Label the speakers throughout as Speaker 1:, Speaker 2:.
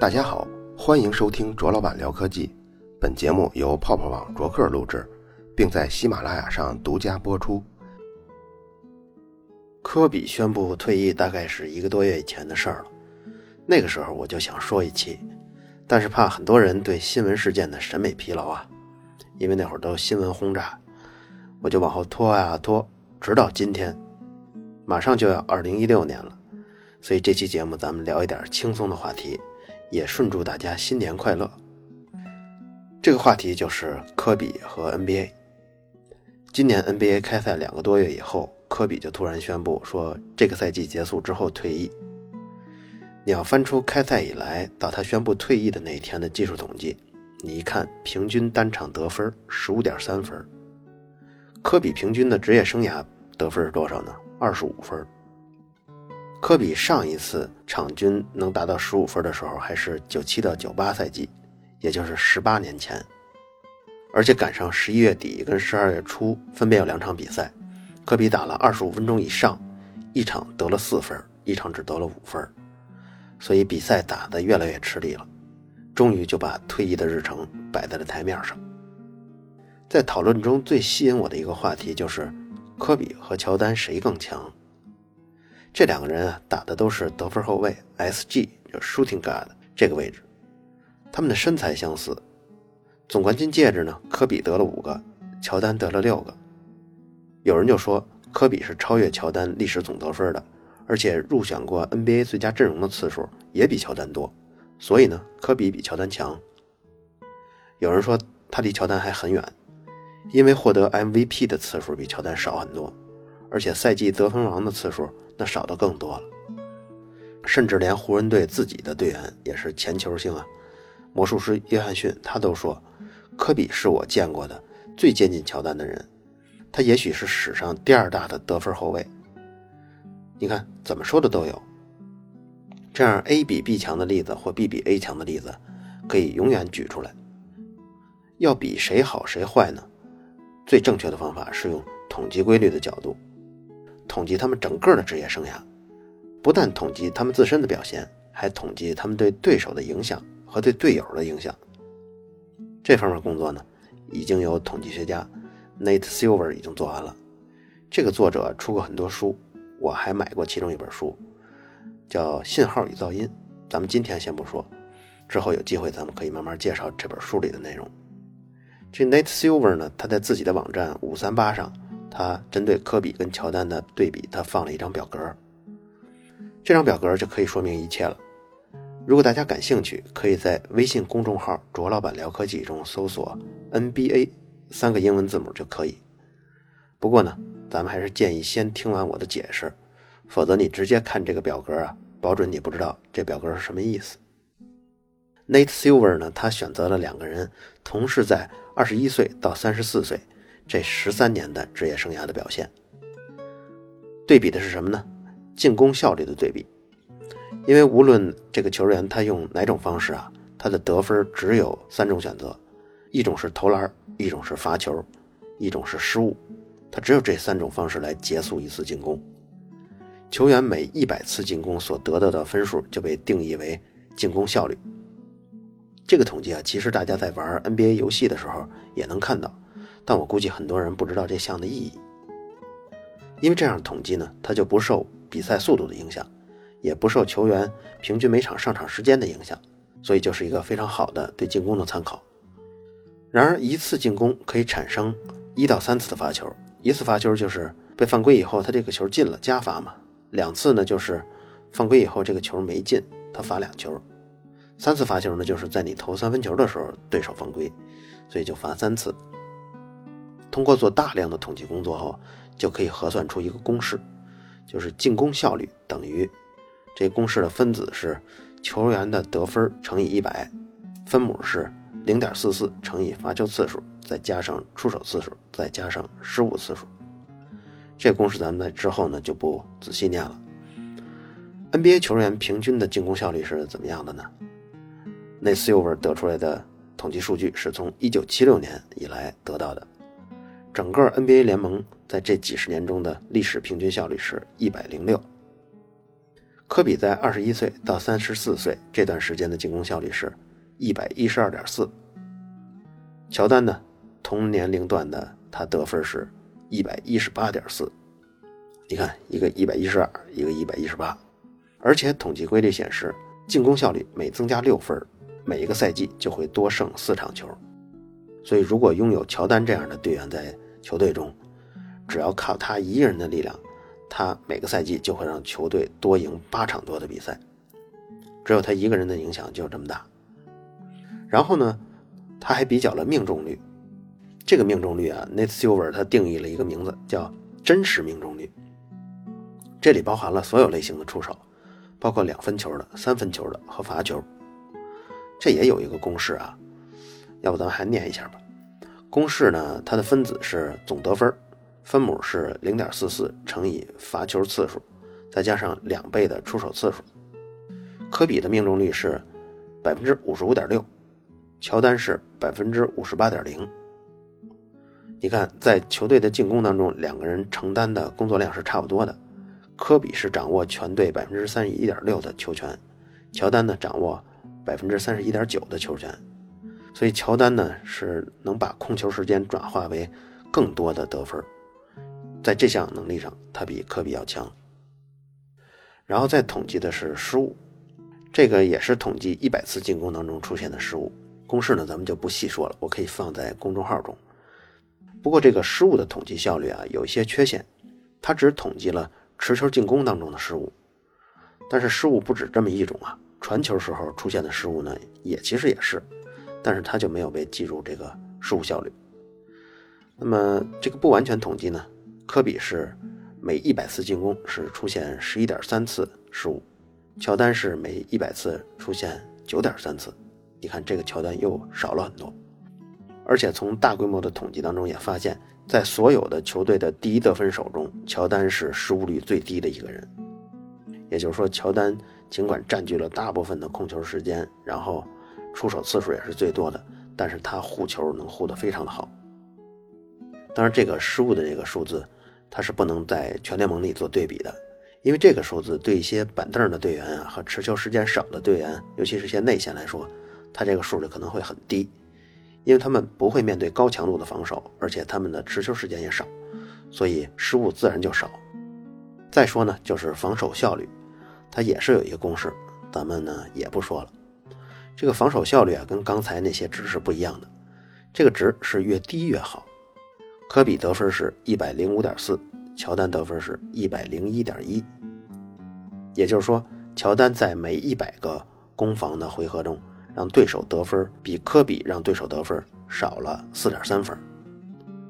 Speaker 1: 大家好，欢迎收听卓老板聊科技。本节目由泡泡网卓克录制，并在喜马拉雅上独家播出。
Speaker 2: 科比宣布退役，大概是一个多月以前的事儿了。那个时候我就想说一期，但是怕很多人对新闻事件的审美疲劳啊，因为那会儿都新闻轰炸，我就往后拖啊拖，直到今天，马上就要二零一六年了。所以这期节目咱们聊一点轻松的话题。也顺祝大家新年快乐。这个话题就是科比和 NBA。今年 NBA 开赛两个多月以后，科比就突然宣布说，这个赛季结束之后退役。你要翻出开赛以来到他宣布退役的那一天的技术统计，你一看，平均单场得分十五点三分。科比平均的职业生涯得分是多少呢？二十五分。科比上一次场均能达到十五分的时候，还是九七到九八赛季，也就是十八年前，而且赶上十一月底跟十二月初分别有两场比赛，科比打了二十五分钟以上，一场得了四分，一场只得了五分，所以比赛打得越来越吃力了，终于就把退役的日程摆在了台面上。在讨论中最吸引我的一个话题就是，科比和乔丹谁更强？这两个人啊，打的都是得分后卫，SG 就 Shooting Guard 这个位置。他们的身材相似。总冠军戒指呢，科比得了五个，乔丹得了六个。有人就说，科比是超越乔丹历史总得分的，而且入选过 NBA 最佳阵容的次数也比乔丹多。所以呢，科比比乔丹强。有人说他离乔丹还很远，因为获得 MVP 的次数比乔丹少很多，而且赛季得分王的次数。那少的更多了，甚至连湖人队自己的队员也是前球星啊，魔术师约翰逊他都说，科比是我见过的最接近乔丹的人，他也许是史上第二大的得分后卫。你看怎么说的都有，这样 A 比 B 强的例子或 B 比 A 强的例子，可以永远举出来。要比谁好谁坏呢？最正确的方法是用统计规律的角度。统计他们整个的职业生涯，不但统计他们自身的表现，还统计他们对对手的影响和对队友的影响。这方面工作呢，已经有统计学家 Nate Silver 已经做完了。这个作者出过很多书，我还买过其中一本书，叫《信号与噪音》。咱们今天先不说，之后有机会咱们可以慢慢介绍这本书里的内容。这 Nate Silver 呢，他在自己的网站五三八上。他针对科比跟乔丹的对比，他放了一张表格。这张表格就可以说明一切了。如果大家感兴趣，可以在微信公众号“卓老板聊科技”中搜索 “NBA” 三个英文字母就可以。不过呢，咱们还是建议先听完我的解释，否则你直接看这个表格啊，保准你不知道这表格是什么意思。Nate Silver 呢，他选择了两个人同是在二十一岁到三十四岁。这十三年的职业生涯的表现，对比的是什么呢？进攻效率的对比。因为无论这个球员他用哪种方式啊，他的得分只有三种选择：一种是投篮，一种是罚球，一种是失误。他只有这三种方式来结束一次进攻。球员每一百次进攻所得到的分数就被定义为进攻效率。这个统计啊，其实大家在玩 NBA 游戏的时候也能看到。但我估计很多人不知道这项的意义，因为这样统计呢，它就不受比赛速度的影响，也不受球员平均每场上场时间的影响，所以就是一个非常好的对进攻的参考。然而，一次进攻可以产生一到三次的罚球，一次罚球就是被犯规以后他这个球进了加罚嘛，两次呢就是犯规以后这个球没进，他罚两球，三次罚球呢就是在你投三分球的时候对手犯规，所以就罚三次。通过做大量的统计工作后，就可以核算出一个公式，就是进攻效率等于这公式的分子是球员的得分乘以一百，分母是零点四四乘以罚球次数，再加上出手次数，再加上失误次数。这公式咱们在之后呢就不仔细念了。NBA 球员平均的进攻效率是怎么样的呢？那 Silver 得出来的统计数据是从1976年以来得到的。整个 NBA 联盟在这几十年中的历史平均效率是一百零六。科比在二十一岁到三十四岁这段时间的进攻效率是一百一十二点四。乔丹呢，同年龄段的他得分是一百一十八点四。你看，一个一百一十二，一个一百一十八，而且统计规律显示，进攻效率每增加六分，每一个赛季就会多胜四场球。所以，如果拥有乔丹这样的队员在球队中，只要靠他一个人的力量，他每个赛季就会让球队多赢八场多的比赛。只有他一个人的影响就这么大。然后呢，他还比较了命中率。这个命中率啊，Nate Silver 他定义了一个名字叫真实命中率。这里包含了所有类型的出手，包括两分球的、三分球的和罚球。这也有一个公式啊。要不咱们还念一下吧。公式呢，它的分子是总得分，分母是零点四四乘以罚球次数，再加上两倍的出手次数。科比的命中率是百分之五十五点六，乔丹是百分之五十八点零。你看，在球队的进攻当中，两个人承担的工作量是差不多的。科比是掌握全队百分之三十一点六的球权，乔丹呢掌握百分之三十一点九的球权。所以乔丹呢是能把控球时间转化为更多的得分，在这项能力上他比科比要强。然后再统计的是失误，这个也是统计一百次进攻当中出现的失误。公式呢咱们就不细说了，我可以放在公众号中。不过这个失误的统计效率啊有一些缺陷，它只统计了持球进攻当中的失误，但是失误不止这么一种啊，传球时候出现的失误呢也其实也是。但是他就没有被计入这个失误效率。那么这个不完全统计呢？科比是每一百次进攻是出现十一点三次失误，乔丹是每一百次出现九点三次。你看这个乔丹又少了很多。而且从大规模的统计当中也发现，在所有的球队的第一得分手中，乔丹是失误率最低的一个人。也就是说，乔丹尽管占据了大部分的控球时间，然后。出手次数也是最多的，但是他护球能护得非常的好。当然，这个失误的这个数字，它是不能在全联盟里做对比的，因为这个数字对一些板凳的队员啊和持球时间少的队员，尤其是些内线来说，他这个数字可能会很低，因为他们不会面对高强度的防守，而且他们的持球时间也少，所以失误自然就少。再说呢，就是防守效率，它也是有一个公式，咱们呢也不说了。这个防守效率啊，跟刚才那些值是不一样的。这个值是越低越好。科比得分是一百零五点四，乔丹得分是一百零一点一。也就是说，乔丹在每一百个攻防的回合中，让对手得分比科比让对手得分少了四点三分。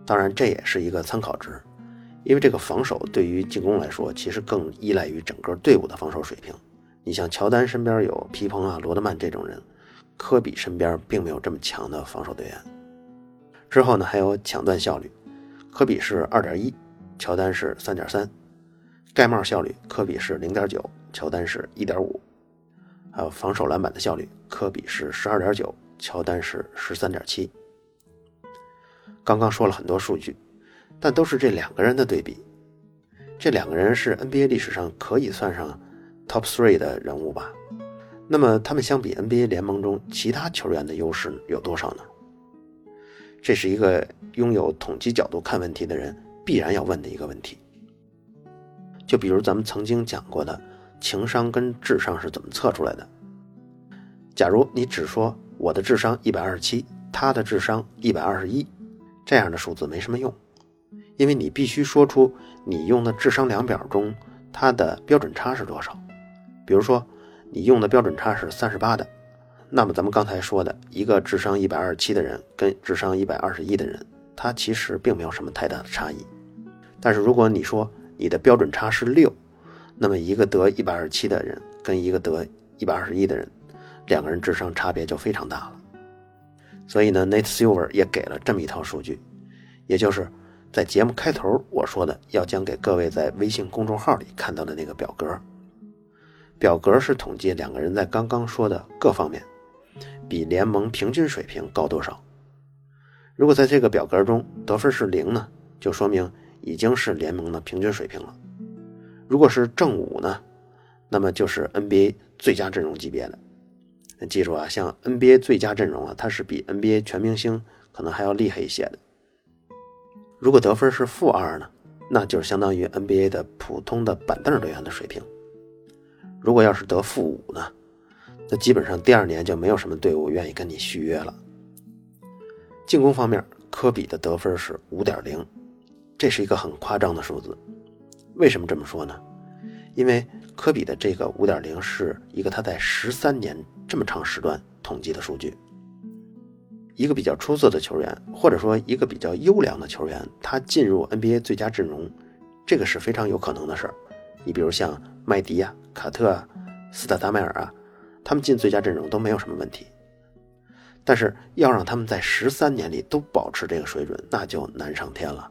Speaker 2: 当然，这也是一个参考值，因为这个防守对于进攻来说，其实更依赖于整个队伍的防守水平。你像乔丹身边有皮蓬啊、罗德曼这种人。科比身边并没有这么强的防守队员。之后呢，还有抢断效率，科比是二点一，乔丹是三点三。盖帽效率，科比是零点九，乔丹是一点五。还有防守篮板的效率，科比是十二点九，乔丹是十三点七。刚刚说了很多数据，但都是这两个人的对比。这两个人是 NBA 历史上可以算上 top three 的人物吧。那么他们相比 NBA 联盟中其他球员的优势有多少呢？这是一个拥有统计角度看问题的人必然要问的一个问题。就比如咱们曾经讲过的情商跟智商是怎么测出来的？假如你只说我的智商一百二十七，他的智商一百二十一，这样的数字没什么用，因为你必须说出你用的智商量表中它的标准差是多少。比如说。你用的标准差是三十八的，那么咱们刚才说的一个智商一百二十七的人跟智商一百二十一的人，他其实并没有什么太大的差异。但是如果你说你的标准差是六，那么一个得一百二十七的人跟一个得一百二十一的人，两个人智商差别就非常大了。所以呢，Nate Silver 也给了这么一套数据，也就是在节目开头我说的要讲给各位在微信公众号里看到的那个表格。表格是统计两个人在刚刚说的各方面比联盟平均水平高多少。如果在这个表格中得分是零呢，就说明已经是联盟的平均水平了。如果是正五呢，那么就是 NBA 最佳阵容级别的。记住啊，像 NBA 最佳阵容啊，它是比 NBA 全明星可能还要厉害一些的。如果得分是负二呢，那就是相当于 NBA 的普通的板凳队员的水平。如果要是得负五呢，那基本上第二年就没有什么队伍愿意跟你续约了。进攻方面，科比的得分是五点零，这是一个很夸张的数字。为什么这么说呢？因为科比的这个五点零是一个他在十三年这么长时段统计的数据。一个比较出色的球员，或者说一个比较优良的球员，他进入 NBA 最佳阵容，这个是非常有可能的事儿。你比如像麦迪呀、卡特啊、斯塔达迈尔啊，他们进最佳阵容都没有什么问题。但是要让他们在十三年里都保持这个水准，那就难上天了。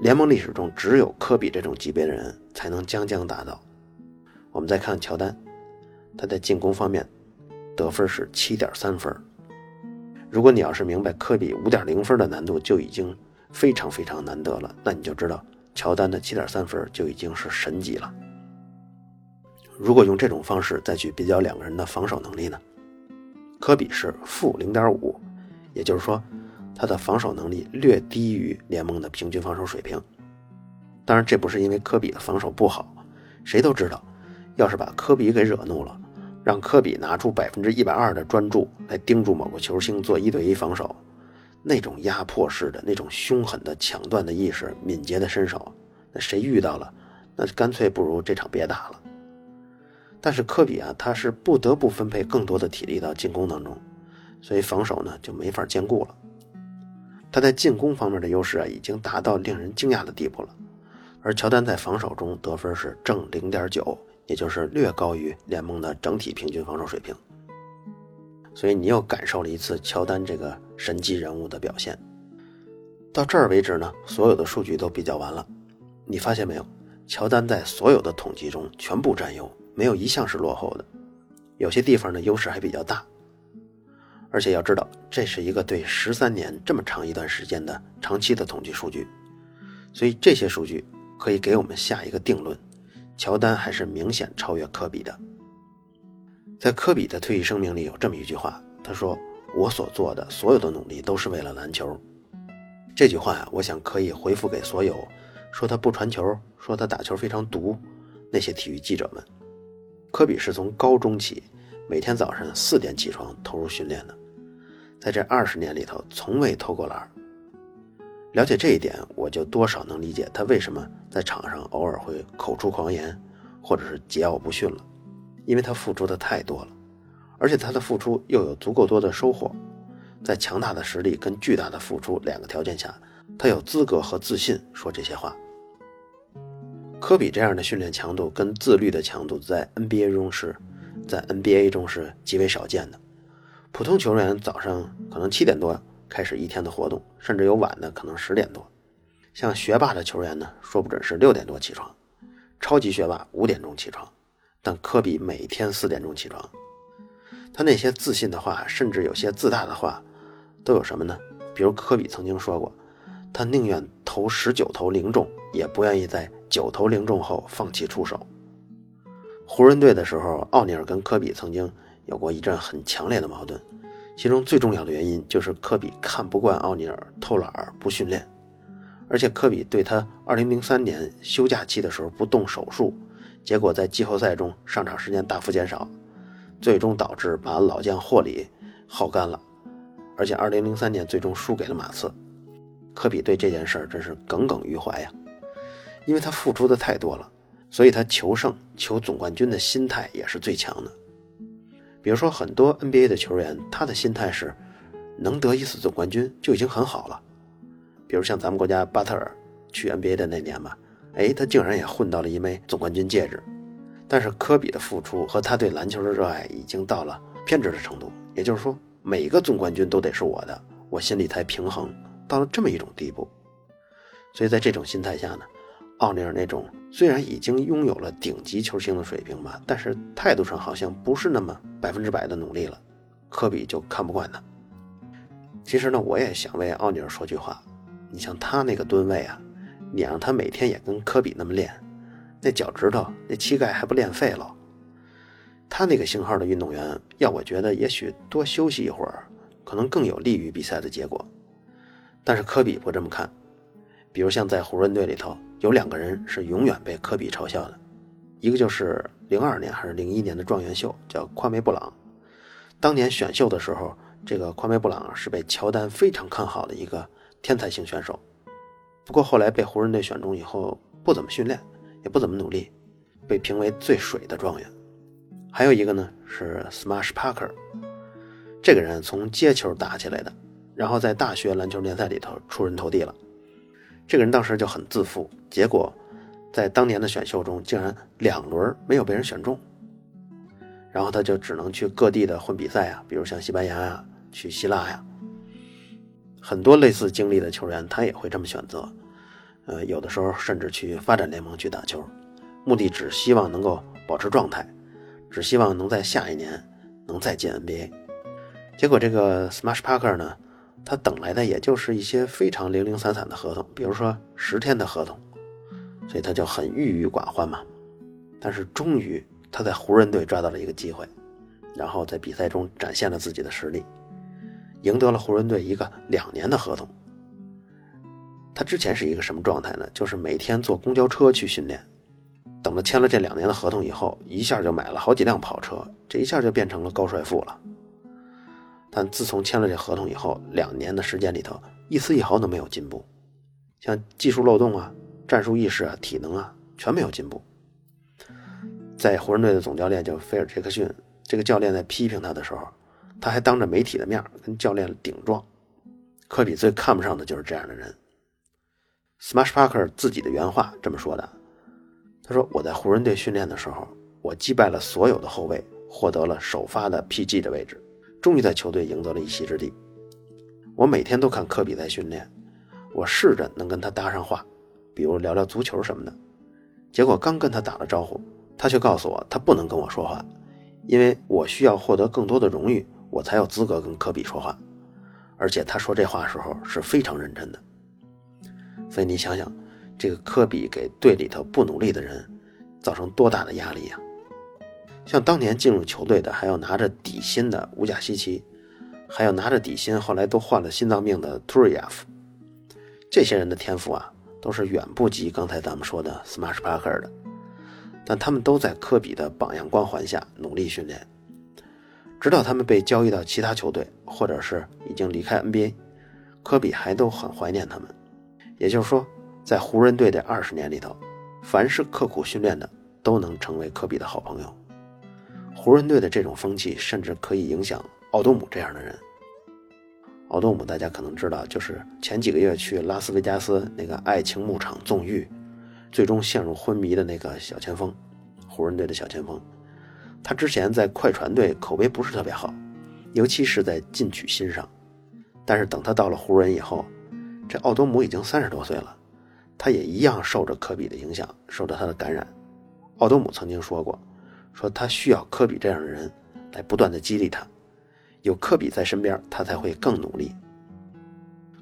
Speaker 2: 联盟历史中只有科比这种级别的人才能将将达到。我们再看乔丹，他在进攻方面得分是七点三分。如果你要是明白科比五点零分的难度就已经非常非常难得了，那你就知道乔丹的七点三分就已经是神级了。如果用这种方式再去比较两个人的防守能力呢？科比是负零点五，也就是说，他的防守能力略低于联盟的平均防守水平。当然，这不是因为科比的防守不好，谁都知道，要是把科比给惹怒了，让科比拿出百分之一百二的专注来盯住某个球星做一对一防守，那种压迫式的、那种凶狠的抢断的意识、敏捷的身手，那谁遇到了，那干脆不如这场别打了。但是科比啊，他是不得不分配更多的体力到进攻当中，所以防守呢就没法兼顾了。他在进攻方面的优势啊，已经达到令人惊讶的地步了。而乔丹在防守中得分是正零点九，也就是略高于联盟的整体平均防守水平。所以你又感受了一次乔丹这个神级人物的表现。到这儿为止呢，所有的数据都比较完了。你发现没有？乔丹在所有的统计中全部占优。没有一项是落后的，有些地方呢优势还比较大，而且要知道这是一个对十三年这么长一段时间的长期的统计数据，所以这些数据可以给我们下一个定论：乔丹还是明显超越科比的。在科比的退役声明里有这么一句话，他说：“我所做的所有的努力都是为了篮球。”这句话呀，我想可以回复给所有说他不传球、说他打球非常毒那些体育记者们。科比是从高中起，每天早上四点起床投入训练的，在这二十年里头从未偷过懒。了解这一点，我就多少能理解他为什么在场上偶尔会口出狂言，或者是桀骜不驯了，因为他付出的太多了，而且他的付出又有足够多的收获，在强大的实力跟巨大的付出两个条件下，他有资格和自信说这些话。科比这样的训练强度跟自律的强度，在 NBA 中是，在 NBA 中是极为少见的。普通球员早上可能七点多开始一天的活动，甚至有晚的，可能十点多。像学霸的球员呢，说不准是六点多起床，超级学霸五点钟起床，但科比每天四点钟起床。他那些自信的话，甚至有些自大的话，都有什么呢？比如科比曾经说过，他宁愿投十九投零中，也不愿意在。九投零中后放弃出手。湖人队的时候，奥尼尔跟科比曾经有过一阵很强烈的矛盾，其中最重要的原因就是科比看不惯奥尼尔偷懒不训练，而且科比对他2003年休假期的时候不动手术，结果在季后赛中上场时间大幅减少，最终导致把老将霍里耗干了，而且2003年最终输给了马刺。科比对这件事儿真是耿耿于怀呀。因为他付出的太多了，所以他求胜、求总冠军的心态也是最强的。比如说，很多 NBA 的球员，他的心态是能得一次总冠军就已经很好了。比如像咱们国家巴特尔去 NBA 的那年吧，哎，他竟然也混到了一枚总冠军戒指。但是科比的付出和他对篮球的热爱已经到了偏执的程度，也就是说，每个总冠军都得是我的，我心里才平衡，到了这么一种地步。所以在这种心态下呢。奥尼尔那种虽然已经拥有了顶级球星的水平吧，但是态度上好像不是那么百分之百的努力了。科比就看不惯他。其实呢，我也想为奥尼尔说句话：你像他那个吨位啊，你让他每天也跟科比那么练，那脚趾头、那膝盖还不练废了。他那个型号的运动员，要我觉得，也许多休息一会儿，可能更有利于比赛的结果。但是科比不这么看。比如像在湖人队里头，有两个人是永远被科比嘲笑的，一个就是零二年还是零一年的状元秀，叫夸梅布朗。当年选秀的时候，这个夸梅布朗是被乔丹非常看好的一个天才型选手。不过后来被湖人队选中以后，不怎么训练，也不怎么努力，被评为最水的状元。还有一个呢是 Smash Parker，这个人从接球打起来的，然后在大学篮球联赛里头出人头地了。这个人当时就很自负，结果在当年的选秀中竟然两轮没有被人选中，然后他就只能去各地的混比赛啊，比如像西班牙呀、去希腊呀，很多类似经历的球员他也会这么选择，呃，有的时候甚至去发展联盟去打球，目的只希望能够保持状态。只希望能在下一年能再进 NBA，结果这个 Smash Parker 呢，他等来的也就是一些非常零零散散的合同，比如说十天的合同，所以他就很郁郁寡欢嘛。但是终于他在湖人队抓到了一个机会，然后在比赛中展现了自己的实力，赢得了湖人队一个两年的合同。他之前是一个什么状态呢？就是每天坐公交车去训练。等他签了这两年的合同以后，一下就买了好几辆跑车，这一下就变成了高帅富了。但自从签了这合同以后，两年的时间里头，一丝一毫都没有进步，像技术漏洞啊、战术意识啊、体能啊，全没有进步。在湖人队的总教练叫菲尔杰克逊，这个教练在批评他的时候，他还当着媒体的面跟教练顶撞。科比最看不上的就是这样的人。Smash Parker 自己的原话这么说的。他说：“我在湖人队训练的时候，我击败了所有的后卫，获得了首发的 PG 的位置，终于在球队赢得了一席之地。我每天都看科比在训练，我试着能跟他搭上话，比如聊聊足球什么的。结果刚跟他打了招呼，他却告诉我他不能跟我说话，因为我需要获得更多的荣誉，我才有资格跟科比说话。而且他说这话时候是非常认真的。所以你想想。”这个科比给队里头不努力的人造成多大的压力呀？像当年进入球队的，还有拿着底薪的乌贾西奇，还有拿着底薪后来都患了心脏病的图瑞亚夫，这些人的天赋啊，都是远不及刚才咱们说的 Smash bakr 的。但他们都在科比的榜样光环下努力训练，直到他们被交易到其他球队，或者是已经离开 NBA，科比还都很怀念他们。也就是说。在湖人队的二十年里头，凡是刻苦训练的，都能成为科比的好朋友。湖人队的这种风气，甚至可以影响奥多姆这样的人。奥多姆大家可能知道，就是前几个月去拉斯维加斯那个爱情牧场纵欲，最终陷入昏迷的那个小前锋，湖人队的小前锋。他之前在快船队口碑不是特别好，尤其是在进取心上。但是等他到了湖人以后，这奥多姆已经三十多岁了。他也一样受着科比的影响，受着他的感染。奥多姆曾经说过，说他需要科比这样的人来不断的激励他，有科比在身边，他才会更努力。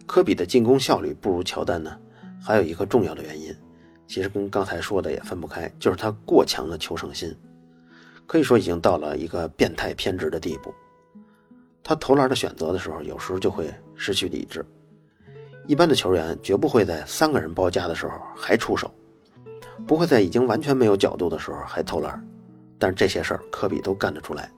Speaker 2: 科比的进攻效率不如乔丹呢，还有一个重要的原因，其实跟刚才说的也分不开，就是他过强的求胜心，可以说已经到了一个变态偏执的地步。他投篮的选择的时候，有时候就会失去理智。一般的球员绝不会在三个人包夹的时候还出手，不会在已经完全没有角度的时候还投篮，但是这些事儿科比都干得出来。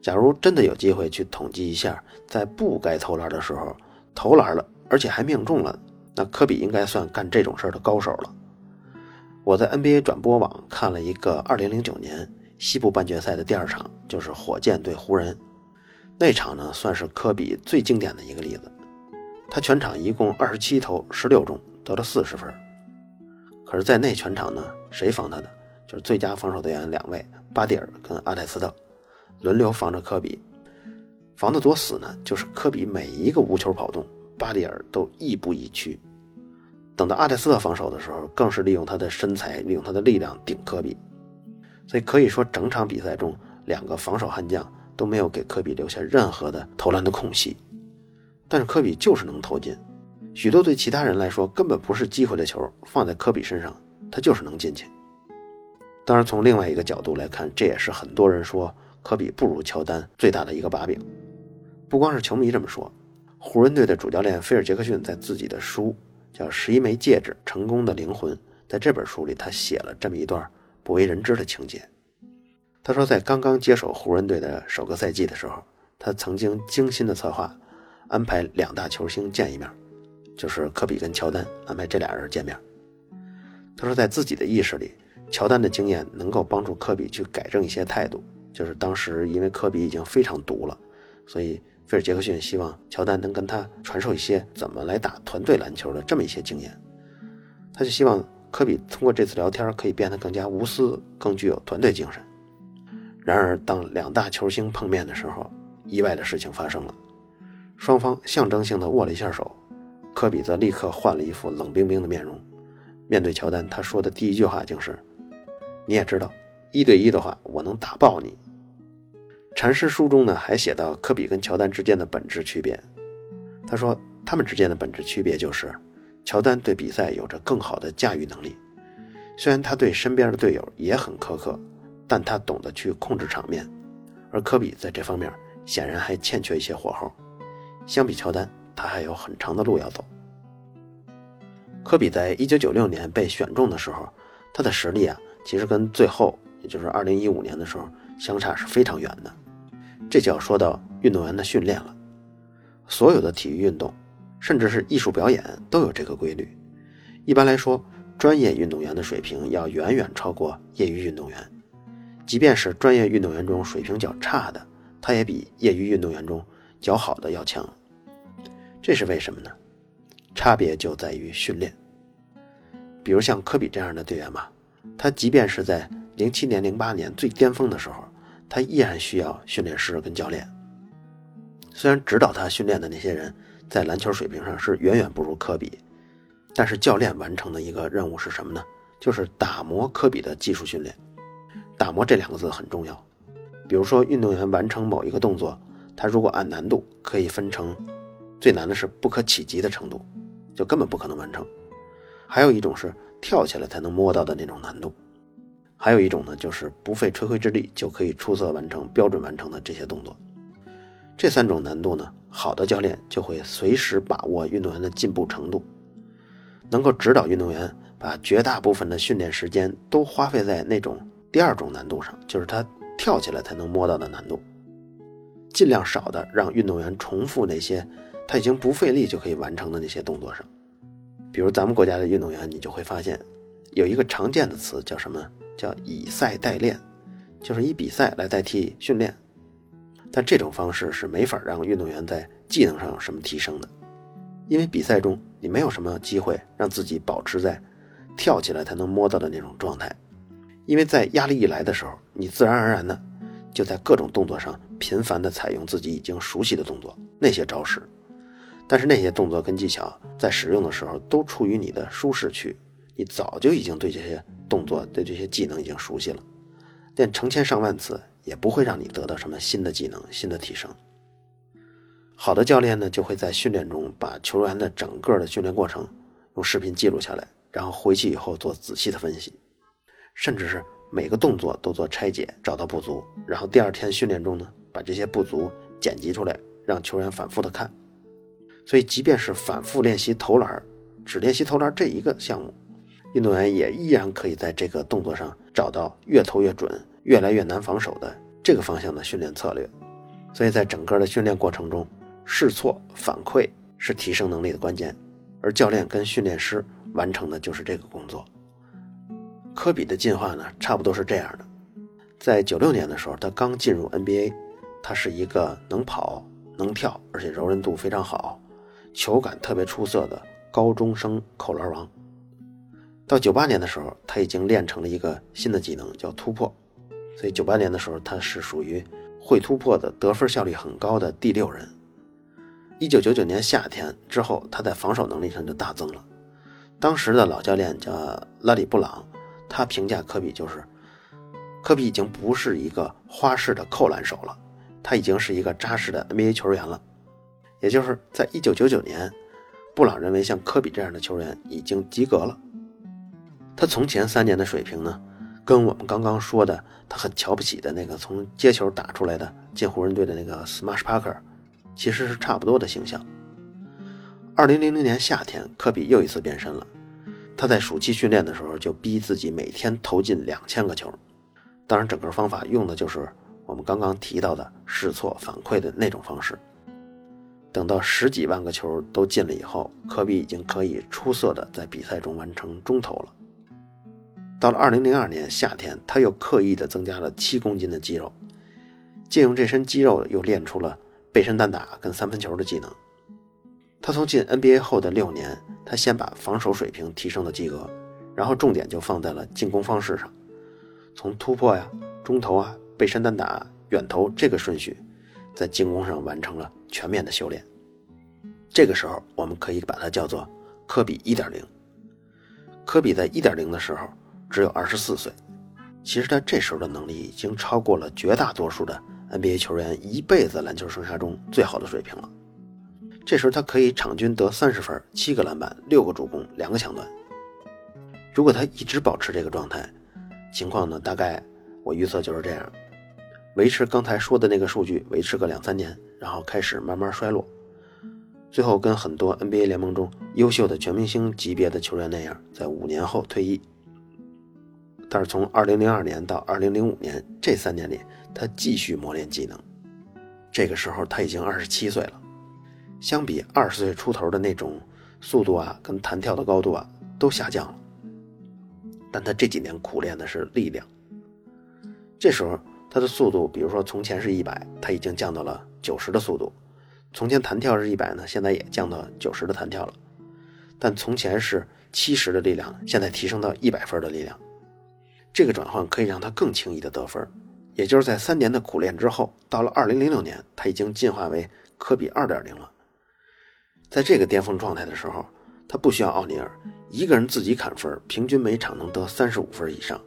Speaker 2: 假如真的有机会去统计一下，在不该投篮的时候投篮了，而且还命中了，那科比应该算干这种事儿的高手了。我在 NBA 转播网看了一个2009年西部半决赛的第二场，就是火箭对湖人，那场呢算是科比最经典的一个例子。他全场一共二十七投十六中，得了四十分。可是，在那全场呢，谁防他的？就是最佳防守队员两位，巴蒂尔跟阿泰斯特，轮流防着科比。防得多死呢？就是科比每一个无球跑动，巴蒂尔都亦步亦趋。等到阿泰斯特防守的时候，更是利用他的身材，利用他的力量顶科比。所以可以说，整场比赛中，两个防守悍将都没有给科比留下任何的投篮的空隙。但是科比就是能投进，许多对其他人来说根本不是机会的球，放在科比身上，他就是能进去。当然，从另外一个角度来看，这也是很多人说科比不如乔丹最大的一个把柄。不光是球迷这么说，湖人队的主教练菲尔·杰克逊在自己的书叫《十一枚戒指：成功的灵魂》在这本书里，他写了这么一段不为人知的情节。他说，在刚刚接手湖人队的首个赛季的时候，他曾经精心的策划安排两大球星见一面，就是科比跟乔丹，安排这俩人见面。他说，在自己的意识里，乔丹的经验能够帮助科比去改正一些态度，就是当时因为科比已经非常毒了，所以。菲尔·杰克逊希望乔丹能跟他传授一些怎么来打团队篮球的这么一些经验，他就希望科比通过这次聊天可以变得更加无私，更具有团队精神。然而，当两大球星碰面的时候，意外的事情发生了，双方象征性的握了一下手，科比则立刻换了一副冷冰冰的面容。面对乔丹，他说的第一句话就是：“你也知道，一对一的话，我能打爆你。”禅师书中呢，还写到科比跟乔丹之间的本质区别。他说，他们之间的本质区别就是，乔丹对比赛有着更好的驾驭能力。虽然他对身边的队友也很苛刻，但他懂得去控制场面。而科比在这方面显然还欠缺一些火候。相比乔丹，他还有很长的路要走。科比在一九九六年被选中的时候，他的实力啊，其实跟最后，也就是二零一五年的时候。相差是非常远的，这就要说到运动员的训练了。所有的体育运动，甚至是艺术表演，都有这个规律。一般来说，专业运动员的水平要远远超过业余运动员，即便是专业运动员中水平较差的，他也比业余运动员中较好的要强。这是为什么呢？差别就在于训练。比如像科比这样的队员嘛，他即便是在零七年、零八年最巅峰的时候。他依然需要训练师跟教练。虽然指导他训练的那些人在篮球水平上是远远不如科比，但是教练完成的一个任务是什么呢？就是打磨科比的技术训练。打磨这两个字很重要。比如说，运动员完成某一个动作，他如果按难度可以分成，最难的是不可企及的程度，就根本不可能完成；还有一种是跳起来才能摸到的那种难度。还有一种呢，就是不费吹灰之力就可以出色完成、标准完成的这些动作。这三种难度呢，好的教练就会随时把握运动员的进步程度，能够指导运动员把绝大部分的训练时间都花费在那种第二种难度上，就是他跳起来才能摸到的难度，尽量少的让运动员重复那些他已经不费力就可以完成的那些动作上。比如咱们国家的运动员，你就会发现有一个常见的词叫什么？叫以赛代练，就是以比赛来代替训练，但这种方式是没法让运动员在技能上有什么提升的，因为比赛中你没有什么机会让自己保持在跳起来才能摸到的那种状态，因为在压力一来的时候，你自然而然的就在各种动作上频繁的采用自己已经熟悉的动作那些招式，但是那些动作跟技巧在使用的时候都处于你的舒适区，你早就已经对这些。动作对这些技能已经熟悉了，练成千上万次也不会让你得到什么新的技能、新的提升。好的教练呢，就会在训练中把球员的整个的训练过程用视频记录下来，然后回去以后做仔细的分析，甚至是每个动作都做拆解，找到不足，然后第二天训练中呢，把这些不足剪辑出来，让球员反复的看。所以，即便是反复练习投篮，只练习投篮这一个项目。运动员也依然可以在这个动作上找到越投越准、越来越难防守的这个方向的训练策略。所以在整个的训练过程中，试错反馈是提升能力的关键，而教练跟训练师完成的就是这个工作。科比的进化呢，差不多是这样的：在九六年的时候，他刚进入 NBA，他是一个能跑、能跳，而且柔韧度非常好、球感特别出色的高中生扣篮王。到九八年的时候，他已经练成了一个新的技能，叫突破。所以九八年的时候，他是属于会突破的、得分效率很高的第六人。一九九九年夏天之后，他在防守能力上就大增了。当时的老教练叫拉里·布朗，他评价科比就是：科比已经不是一个花式的扣篮手了，他已经是一个扎实的 NBA 球员了。也就是在一九九九年，布朗认为像科比这样的球员已经及格了。他从前三年的水平呢，跟我们刚刚说的他很瞧不起的那个从接球打出来的进湖人队的那个 Smash Parker，其实是差不多的形象。二零零零年夏天，科比又一次变身了。他在暑期训练的时候就逼自己每天投进两千个球，当然整个方法用的就是我们刚刚提到的试错反馈的那种方式。等到十几万个球都进了以后，科比已经可以出色的在比赛中完成中投了。到了二零零二年夏天，他又刻意的增加了七公斤的肌肉，借用这身肌肉又练出了背身单打跟三分球的技能。他从进 NBA 后的六年。他先把防守水平提升到及格，然后重点就放在了进攻方式上，从突破呀、中投啊、背身单打、远投这个顺序，在进攻上完成了全面的修炼。这个时候，我们可以把它叫做科比1.0。科比在1.0的时候只有24岁，其实他这时候的能力已经超过了绝大多数的 NBA 球员一辈子篮球生涯中最好的水平了。这时候他可以场均得三十分、七个篮板、六个助攻、两个抢断。如果他一直保持这个状态，情况呢，大概我预测就是这样：维持刚才说的那个数据，维持个两三年，然后开始慢慢衰落，最后跟很多 NBA 联盟中优秀的全明星级别的球员那样，在五年后退役。但是从2002年到2005年这三年里，他继续磨练技能。这个时候他已经二十七岁了。相比二十岁出头的那种速度啊，跟弹跳的高度啊都下降了。但他这几年苦练的是力量。这时候他的速度，比如说从前是一百，他已经降到了九十的速度；从前弹跳是一百呢，现在也降到九十的弹跳了。但从前是七十的力量，现在提升到一百分的力量。这个转换可以让他更轻易的得分。也就是在三年的苦练之后，到了二零零六年，他已经进化为科比二点零了。在这个巅峰状态的时候，他不需要奥尼尔一个人自己砍分，平均每场能得三十五分以上，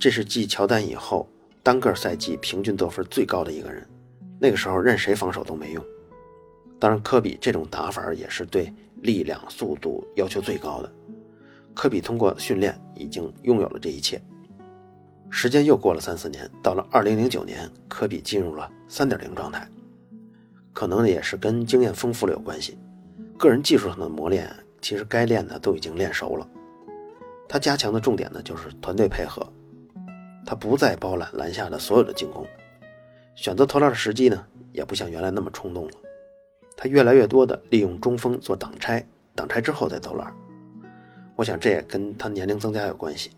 Speaker 2: 这是继乔丹以后单个赛季平均得分最高的一个人。那个时候任谁防守都没用。当然，科比这种打法也是对力量、速度要求最高的。科比通过训练已经拥有了这一切。时间又过了三四年，到了二零零九年，科比进入了三点零状态，可能也是跟经验丰富了有关系。个人技术上的磨练，其实该练的都已经练熟了。他加强的重点呢，就是团队配合。他不再包揽篮下的所有的进攻，选择投篮的时机呢，也不像原来那么冲动了。他越来越多的利用中锋做挡拆，挡拆之后再投篮。我想这也跟他年龄增加有关系。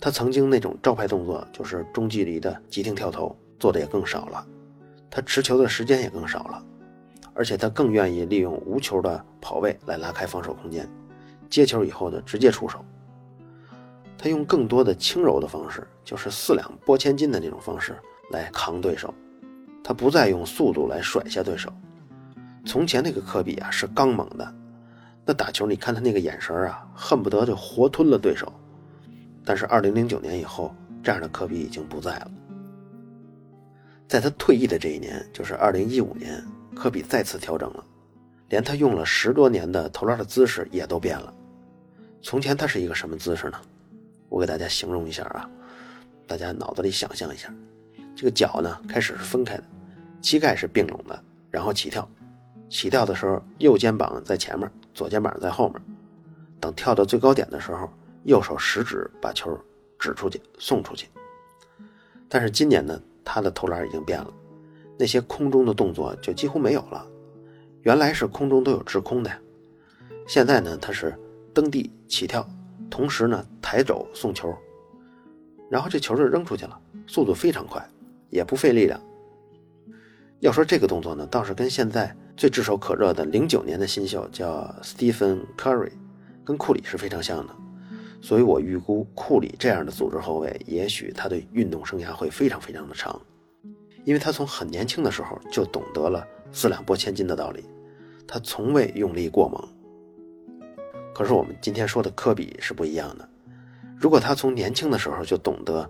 Speaker 2: 他曾经那种招牌动作，就是中距离的急停跳投，做的也更少了。他持球的时间也更少了。而且他更愿意利用无球的跑位来拉开防守空间，接球以后呢直接出手。他用更多的轻柔的方式，就是四两拨千斤的那种方式来扛对手。他不再用速度来甩下对手。从前那个科比啊是刚猛的，那打球你看他那个眼神啊，恨不得就活吞了对手。但是二零零九年以后，这样的科比已经不在了。在他退役的这一年，就是二零一五年。科比再次调整了，连他用了十多年的投篮的姿势也都变了。从前他是一个什么姿势呢？我给大家形容一下啊，大家脑子里想象一下，这个脚呢开始是分开的，膝盖是并拢的，然后起跳。起跳的时候，右肩膀在前面，左肩膀在后面。等跳到最高点的时候，右手食指把球指出去，送出去。但是今年呢，他的投篮已经变了。那些空中的动作就几乎没有了，原来是空中都有滞空的，现在呢，他是蹬地起跳，同时呢抬肘送球，然后这球就扔出去了，速度非常快，也不费力量。要说这个动作呢，倒是跟现在最炙手可热的零九年的新秀叫 Stephen Curry，跟库里是非常像的，所以我预估库里这样的组织后卫，也许他的运动生涯会非常非常的长。因为他从很年轻的时候就懂得了四两拨千斤的道理，他从未用力过猛。可是我们今天说的科比是不一样的，如果他从年轻的时候就懂得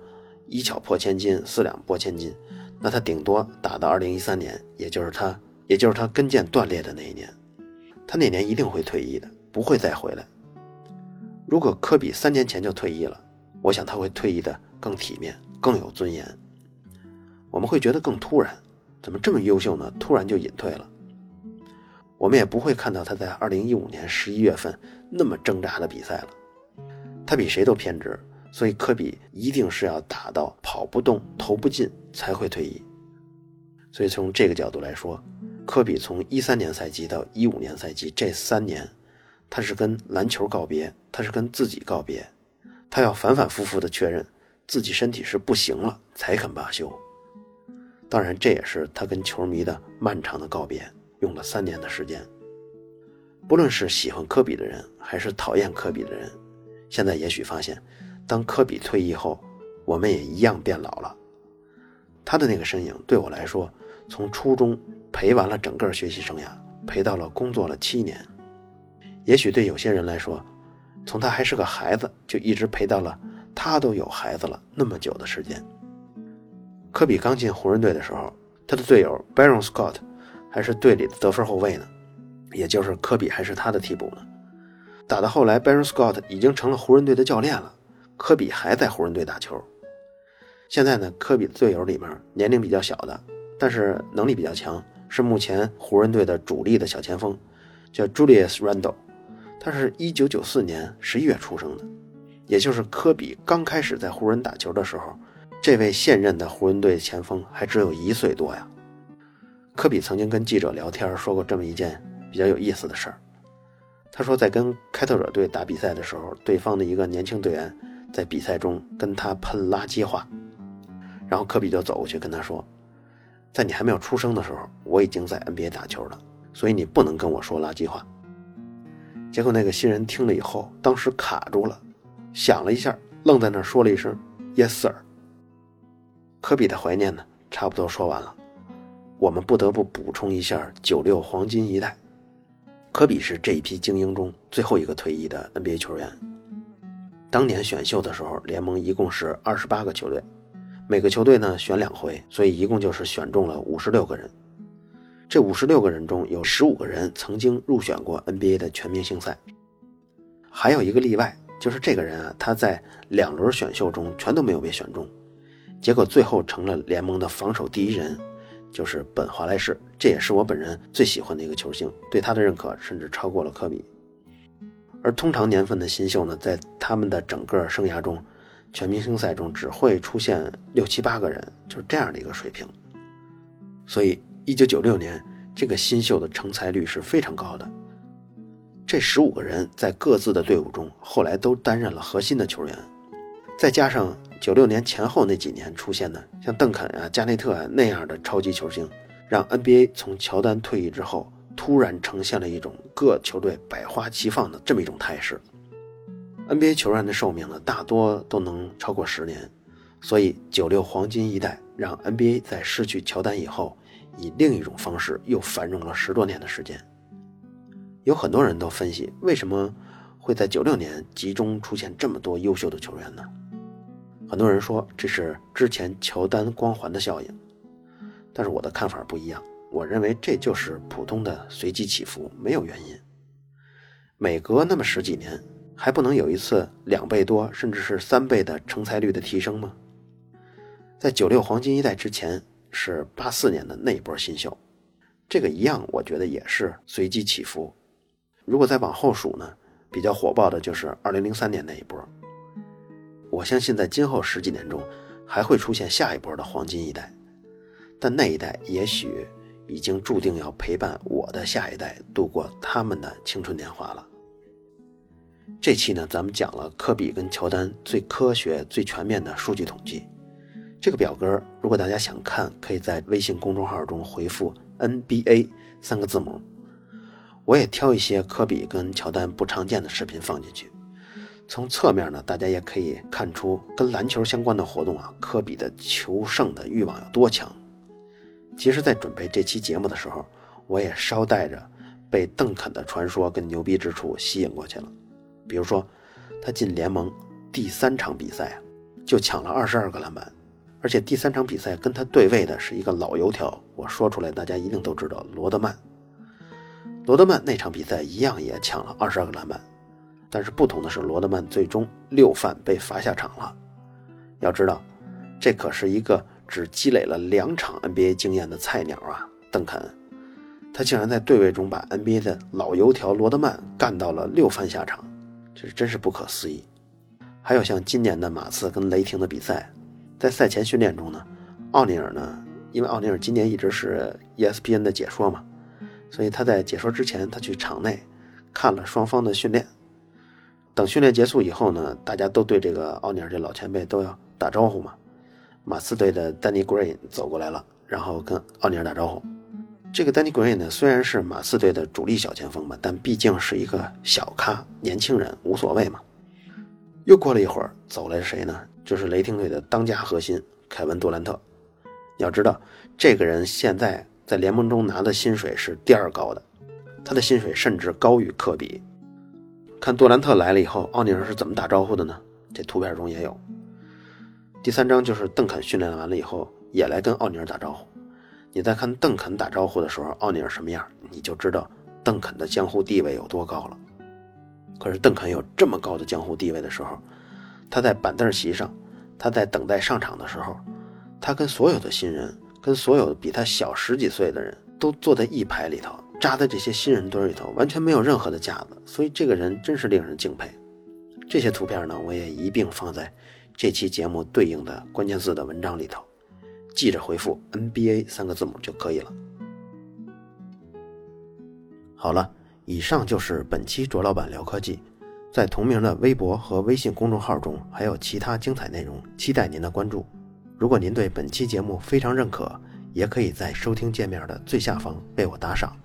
Speaker 2: 一巧破千金，四两拨千斤，那他顶多打到二零一三年，也就是他也就是他跟腱断裂的那一年，他那年一定会退役的，不会再回来。如果科比三年前就退役了，我想他会退役的更体面、更有尊严。我们会觉得更突然，怎么这么优秀呢？突然就隐退了。我们也不会看到他在2015年11月份那么挣扎的比赛了。他比谁都偏执，所以科比一定是要打到跑不动、投不进才会退役。所以从这个角度来说，科比从13年赛季到15年赛季这三年，他是跟篮球告别，他是跟自己告别，他要反反复复的确认自己身体是不行了才肯罢休。当然，这也是他跟球迷的漫长的告别，用了三年的时间。不论是喜欢科比的人，还是讨厌科比的人，现在也许发现，当科比退役后，我们也一样变老了。他的那个身影对我来说，从初中陪完了整个学习生涯，陪到了工作了七年。也许对有些人来说，从他还是个孩子，就一直陪到了他都有孩子了那么久的时间。科比刚进湖人队的时候，他的队友 Baron Scott 还是队里的得分后卫呢，也就是科比还是他的替补呢。打到后来，Baron Scott 已经成了湖人队的教练了，科比还在湖人队打球。现在呢，科比的队友里面年龄比较小的，但是能力比较强，是目前湖人队的主力的小前锋，叫 Julius Randle。他是一九九四年十一月出生的，也就是科比刚开始在湖人打球的时候。这位现任的湖人队前锋还只有一岁多呀。科比曾经跟记者聊天说过这么一件比较有意思的事儿。他说，在跟开拓者队打比赛的时候，对方的一个年轻队员在比赛中跟他喷垃圾话，然后科比就走过去跟他说：“在你还没有出生的时候，我已经在 NBA 打球了，所以你不能跟我说垃圾话。”结果那个新人听了以后，当时卡住了，想了一下，愣在那儿说了一声：“Yes, sir。”科比的怀念呢，差不多说完了。我们不得不补充一下九六黄金一代。科比是这一批精英中最后一个退役的 NBA 球员。当年选秀的时候，联盟一共是二十八个球队，每个球队呢选两回，所以一共就是选中了五十六个人。这五十六个人中有十五个人曾经入选过 NBA 的全明星赛，还有一个例外，就是这个人啊，他在两轮选秀中全都没有被选中。结果最后成了联盟的防守第一人，就是本·华莱士，这也是我本人最喜欢的一个球星，对他的认可甚至超过了科比。而通常年份的新秀呢，在他们的整个生涯中，全明星赛中只会出现六七八个人，就是这样的一个水平。所以，一九九六年这个新秀的成才率是非常高的。这十五个人在各自的队伍中，后来都担任了核心的球员，再加上。九六年前后那几年出现的像邓肯啊、加内特啊那样的超级球星，让 NBA 从乔丹退役之后突然呈现了一种各球队百花齐放的这么一种态势。NBA 球员的寿命呢，大多都能超过十年，所以九六黄金一代让 NBA 在失去乔丹以后，以另一种方式又繁荣了十多年的时间。有很多人都分析，为什么会在九六年集中出现这么多优秀的球员呢？很多人说这是之前乔丹光环的效应，但是我的看法不一样。我认为这就是普通的随机起伏，没有原因。每隔那么十几年，还不能有一次两倍多甚至是三倍的成才率的提升吗？在九六黄金一代之前是八四年的那一波新秀，这个一样，我觉得也是随机起伏。如果再往后数呢，比较火爆的就是二零零三年那一波。我相信在今后十几年中，还会出现下一波的黄金一代，但那一代也许已经注定要陪伴我的下一代度过他们的青春年华了。这期呢，咱们讲了科比跟乔丹最科学、最全面的数据统计。这个表格，如果大家想看，可以在微信公众号中回复 “NBA” 三个字母，我也挑一些科比跟乔丹不常见的视频放进去。从侧面呢，大家也可以看出跟篮球相关的活动啊，科比的求胜的欲望有多强。其实，在准备这期节目的时候，我也捎带着被邓肯的传说跟牛逼之处吸引过去了。比如说，他进联盟第三场比赛就抢了二十二个篮板，而且第三场比赛跟他对位的是一个老油条，我说出来大家一定都知道罗德曼。罗德曼那场比赛一样也抢了二十二个篮板。但是不同的是，罗德曼最终六犯被罚下场了，要知道，这可是一个只积累了两场 NBA 经验的菜鸟啊，邓肯，他竟然在对位中把 NBA 的老油条罗德曼干到了六犯下场，这是真是不可思议。还有像今年的马刺跟雷霆的比赛，在赛前训练中呢，奥尼尔呢，因为奥尼尔今年一直是 ESPN 的解说嘛，所以他在解说之前，他去场内看了双方的训练。等训练结束以后呢，大家都对这个奥尼尔这老前辈都要打招呼嘛。马刺队的丹尼· n 走过来了，然后跟奥尼尔打招呼。这个丹尼· n 呢，虽然是马刺队的主力小前锋吧，但毕竟是一个小咖，年轻人无所谓嘛。又过了一会儿，走来谁呢？就是雷霆队的当家核心凯文·杜兰特。要知道，这个人现在在联盟中拿的薪水是第二高的，他的薪水甚至高于科比。看杜兰特来了以后，奥尼尔是怎么打招呼的呢？这图片中也有。第三张就是邓肯训练完了以后，也来跟奥尼尔打招呼。你再看邓肯打招呼的时候，奥尼尔什么样，你就知道邓肯的江湖地位有多高了。可是邓肯有这么高的江湖地位的时候，他在板凳席上，他在等待上场的时候，他跟所有的新人，跟所有比他小十几岁的人都坐在一排里头。扎在这些新人堆里头，完全没有任何的架子，所以这个人真是令人敬佩。这些图片呢，我也一并放在这期节目对应的关键字的文章里头，记着回复 NBA 三个字母就可以了。好了，以上就是本期卓老板聊科技，在同名的微博和微信公众号中还有其他精彩内容，期待您的关注。如果您对本期节目非常认可，也可以在收听界面的最下方为我打赏。